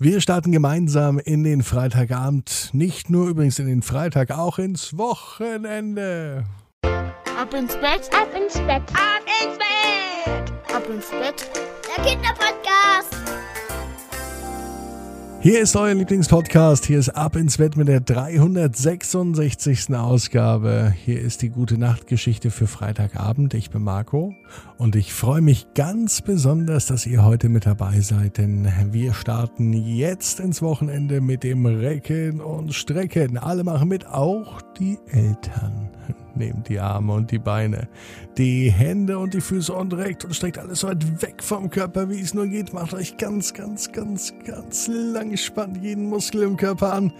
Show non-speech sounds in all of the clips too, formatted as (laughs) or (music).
Wir starten gemeinsam in den Freitagabend, nicht nur übrigens in den Freitag, auch ins Wochenende. Ab ins Bett, ab ins Bett, ab ins Bett, ab ins Bett. Der Kinderpodcast. Hier ist euer Lieblingspodcast. Hier ist Ab ins Bett mit der 366. Ausgabe. Hier ist die gute Nachtgeschichte für Freitagabend. Ich bin Marco und ich freue mich ganz besonders, dass ihr heute mit dabei seid, denn wir starten jetzt ins Wochenende mit dem Recken und Strecken. Alle machen mit, auch die Eltern. Nehmt die Arme und die Beine, die Hände und die Füße und reckt und streckt alles so weit weg vom Körper, wie es nur geht. Macht euch ganz, ganz, ganz, ganz lang spannt jeden Muskel im Körper an.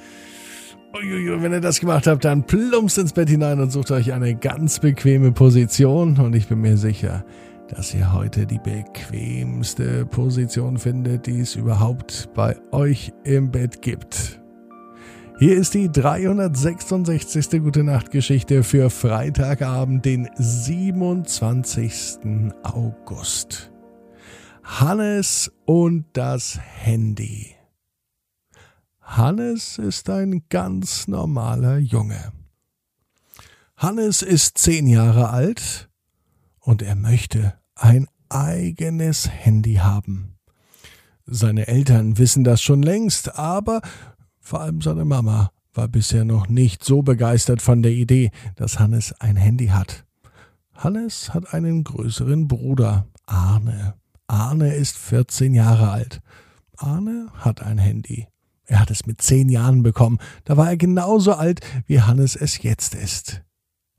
Uiuiui, wenn ihr das gemacht habt, dann plumpst ins Bett hinein und sucht euch eine ganz bequeme Position. Und ich bin mir sicher, dass ihr heute die bequemste Position findet, die es überhaupt bei euch im Bett gibt. Hier ist die 366. Gute Nacht Geschichte für Freitagabend, den 27. August. Hannes und das Handy. Hannes ist ein ganz normaler Junge. Hannes ist zehn Jahre alt und er möchte ein eigenes Handy haben. Seine Eltern wissen das schon längst, aber vor allem seine Mama war bisher noch nicht so begeistert von der Idee, dass Hannes ein Handy hat. Hannes hat einen größeren Bruder, Arne. Arne ist 14 Jahre alt. Arne hat ein Handy. Er hat es mit zehn Jahren bekommen. Da war er genauso alt, wie Hannes es jetzt ist.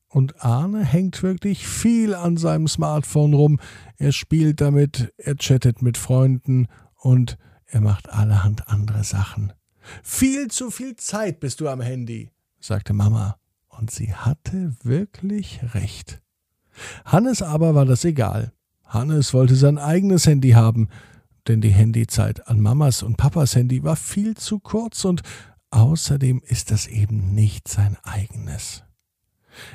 Und Arne hängt wirklich viel an seinem Smartphone rum. Er spielt damit, er chattet mit Freunden und er macht allerhand andere Sachen. Viel zu viel Zeit bist du am Handy, sagte Mama. Und sie hatte wirklich recht. Hannes aber war das egal. Hannes wollte sein eigenes Handy haben, denn die Handyzeit an Mamas und Papas Handy war viel zu kurz und außerdem ist das eben nicht sein eigenes.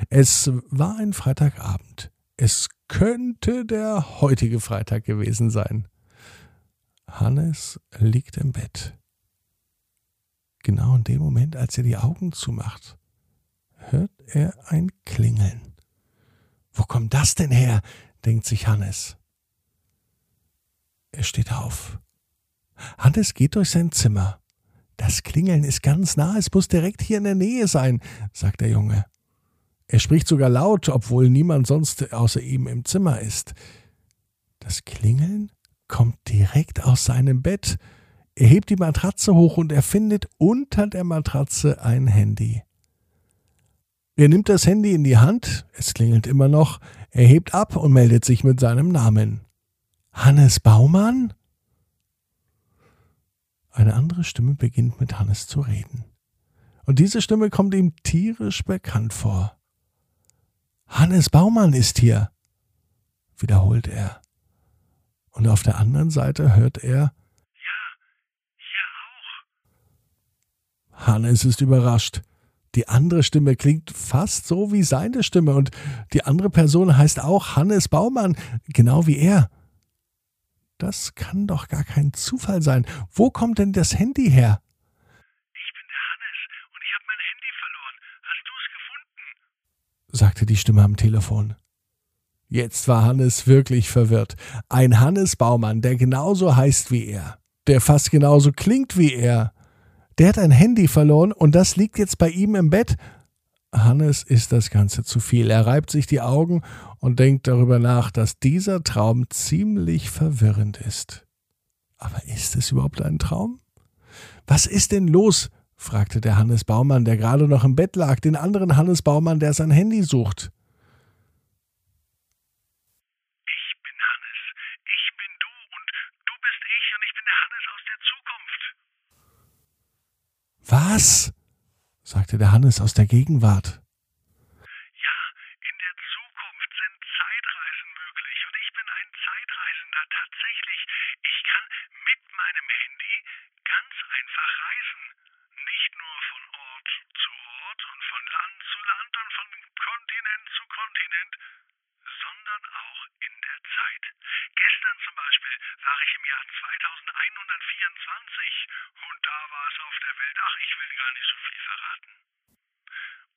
Es war ein Freitagabend. Es könnte der heutige Freitag gewesen sein. Hannes liegt im Bett. Genau in dem Moment, als er die Augen zumacht, hört er ein Klingeln. Wo kommt das denn her? denkt sich Hannes. Er steht auf. Hannes geht durch sein Zimmer. Das Klingeln ist ganz nah, es muss direkt hier in der Nähe sein, sagt der Junge. Er spricht sogar laut, obwohl niemand sonst außer ihm im Zimmer ist. Das Klingeln kommt direkt aus seinem Bett. Er hebt die Matratze hoch und er findet unter der Matratze ein Handy. Er nimmt das Handy in die Hand, es klingelt immer noch, er hebt ab und meldet sich mit seinem Namen. Hannes Baumann? Eine andere Stimme beginnt mit Hannes zu reden. Und diese Stimme kommt ihm tierisch bekannt vor. Hannes Baumann ist hier, wiederholt er. Und auf der anderen Seite hört er Hannes ist überrascht. Die andere Stimme klingt fast so wie seine Stimme und die andere Person heißt auch Hannes Baumann, genau wie er. Das kann doch gar kein Zufall sein. Wo kommt denn das Handy her? Ich bin der Hannes und ich habe mein Handy verloren. Hast du es gefunden? sagte die Stimme am Telefon. Jetzt war Hannes wirklich verwirrt. Ein Hannes Baumann, der genauso heißt wie er, der fast genauso klingt wie er, der hat ein Handy verloren und das liegt jetzt bei ihm im Bett. Hannes ist das Ganze zu viel. Er reibt sich die Augen und denkt darüber nach, dass dieser Traum ziemlich verwirrend ist. Aber ist es überhaupt ein Traum? Was ist denn los? fragte der Hannes Baumann, der gerade noch im Bett lag, den anderen Hannes Baumann, der sein Handy sucht. Ich bin Hannes. Ich bin du und du bist ich und ich bin der Hannes aus der Zukunft. Was? sagte der Hannes aus der Gegenwart. Ja, in der Zukunft sind Zeitreisen möglich und ich bin ein Zeitreisender tatsächlich. Ich kann mit meinem Handy ganz einfach reisen. Nicht nur von Ort zu Ort und von Land zu Land und von Kontinent zu Kontinent, sondern auch in der Zeit. Gestern zum Beispiel war ich Jahr und da war es auf der Welt. Ach, ich will gar nicht so viel verraten.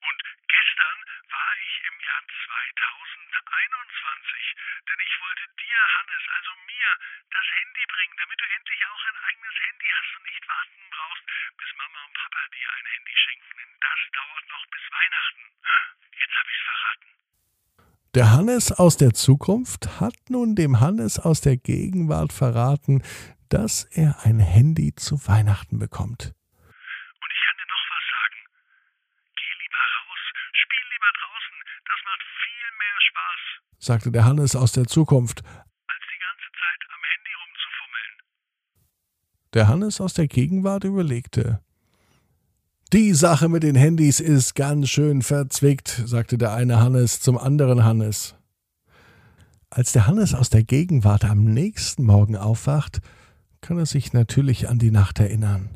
Und gestern war ich im Jahr 2021, denn ich wollte dir, Hannes, also mir, das Handy bringen, damit du endlich auch ein eigenes Handy hast und nicht warten brauchst, bis Mama und Papa dir ein Handy schenken, denn das dauert noch bis Weihnachten. Jetzt habe ich's verraten. Der Hannes aus der Zukunft hat nun dem Hannes aus der Gegenwart verraten, dass er ein Handy zu Weihnachten bekommt. Und ich kann dir noch was sagen. Geh lieber raus, spiel lieber draußen, das macht viel mehr Spaß, sagte der Hannes aus der Zukunft, als die ganze Zeit am Handy rumzufummeln. Der Hannes aus der Gegenwart überlegte. Die Sache mit den Handys ist ganz schön verzwickt, sagte der eine Hannes zum anderen Hannes. Als der Hannes aus der Gegenwart am nächsten Morgen aufwacht, kann er sich natürlich an die Nacht erinnern.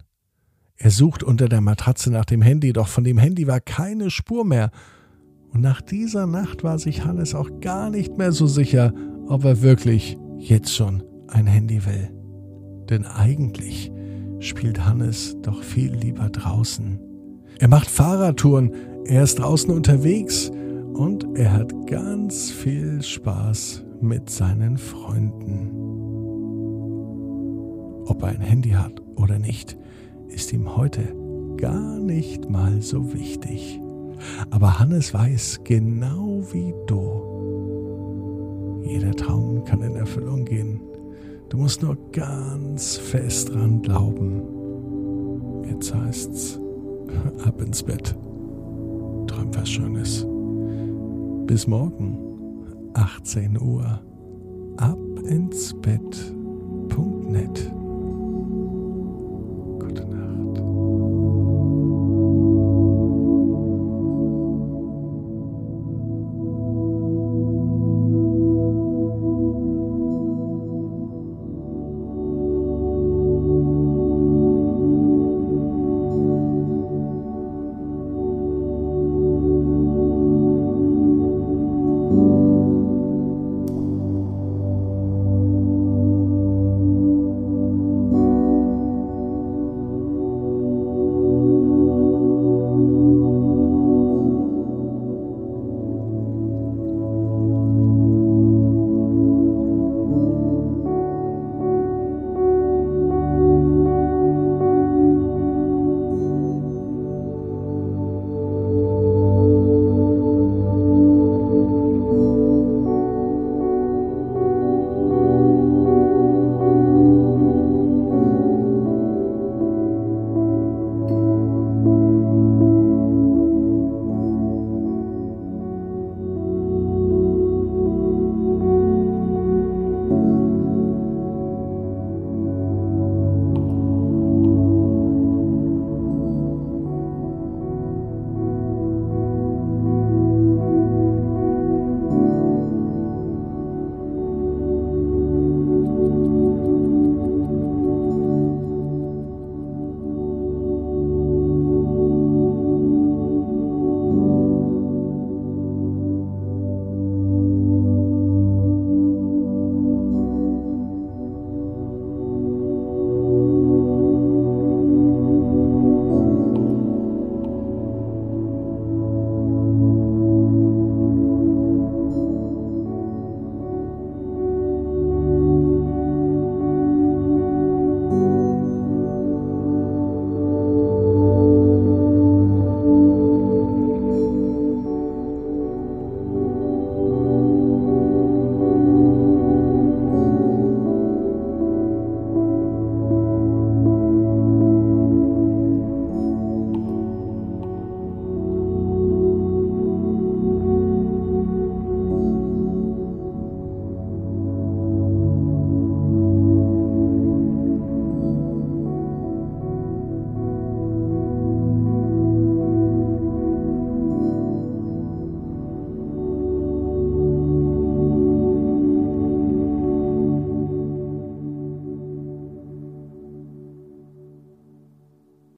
Er sucht unter der Matratze nach dem Handy, doch von dem Handy war keine Spur mehr. Und nach dieser Nacht war sich Hannes auch gar nicht mehr so sicher, ob er wirklich jetzt schon ein Handy will. Denn eigentlich spielt Hannes doch viel lieber draußen. Er macht Fahrradtouren, er ist draußen unterwegs und er hat ganz viel Spaß mit seinen Freunden. Ob er ein Handy hat oder nicht, ist ihm heute gar nicht mal so wichtig. Aber Hannes weiß genau wie du. Jeder Traum kann in Erfüllung gehen. Du musst nur ganz fest dran glauben. Jetzt heißt's (laughs) ab ins Bett. Träum was Schönes. Bis morgen, 18 Uhr. Ab ins Bett.net